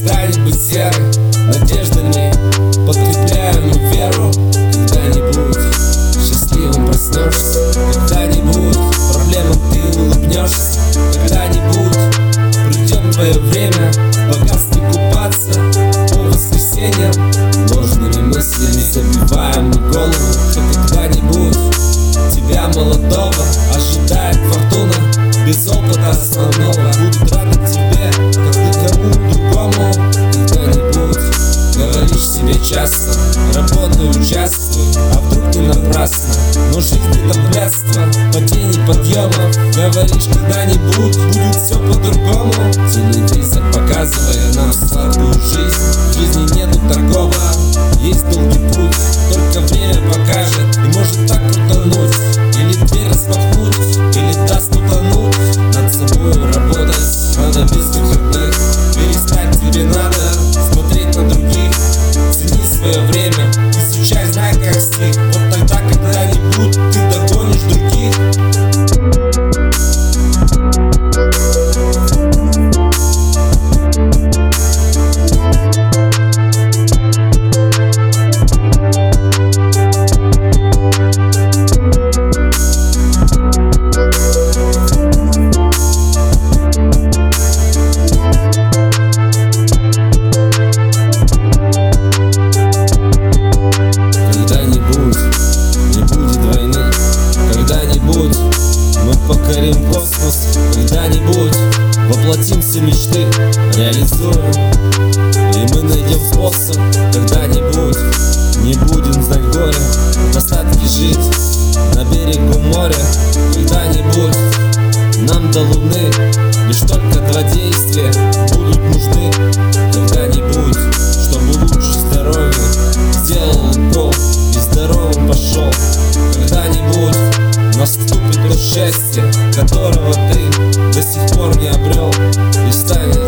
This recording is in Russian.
перестанет быть серым Надеждами подкрепляем веру Когда-нибудь. Счастливым проснешься Когда-нибудь. Проблемам ты улыбнешься Когда-нибудь. Придет твое время Богатстве купаться. По воскресеньям Ложными мыслями забиваем на голову? Когда-нибудь тебя молодого ожидает фортуна Без опыта основного. А вдруг не напрасно. Но жизнь это блядство, падений, подъемов Говоришь когда-нибудь будет все по-другому. Телевизор показывая нам сладкую жизнь. В жизни нету торгового, есть долгий путь. Только время покажет и может так крутануть Или дверь распахнуть, или даст утонуть. Над собой работать надо без выходных. Перестать тебе надо смотреть на других. Цени свое время, все мечты Реализуем. И мы найдем способ Когда-нибудь не будем знать горя В достатке жить. На берегу моря Когда-нибудь нам до луны Лишь только два действия будут нужны. Когда-нибудь, чтобы лучше здоровье Сделал укол и здоровым пошел. Когда-нибудь наступит то счастье Которого ты до сих пор не обрел И станет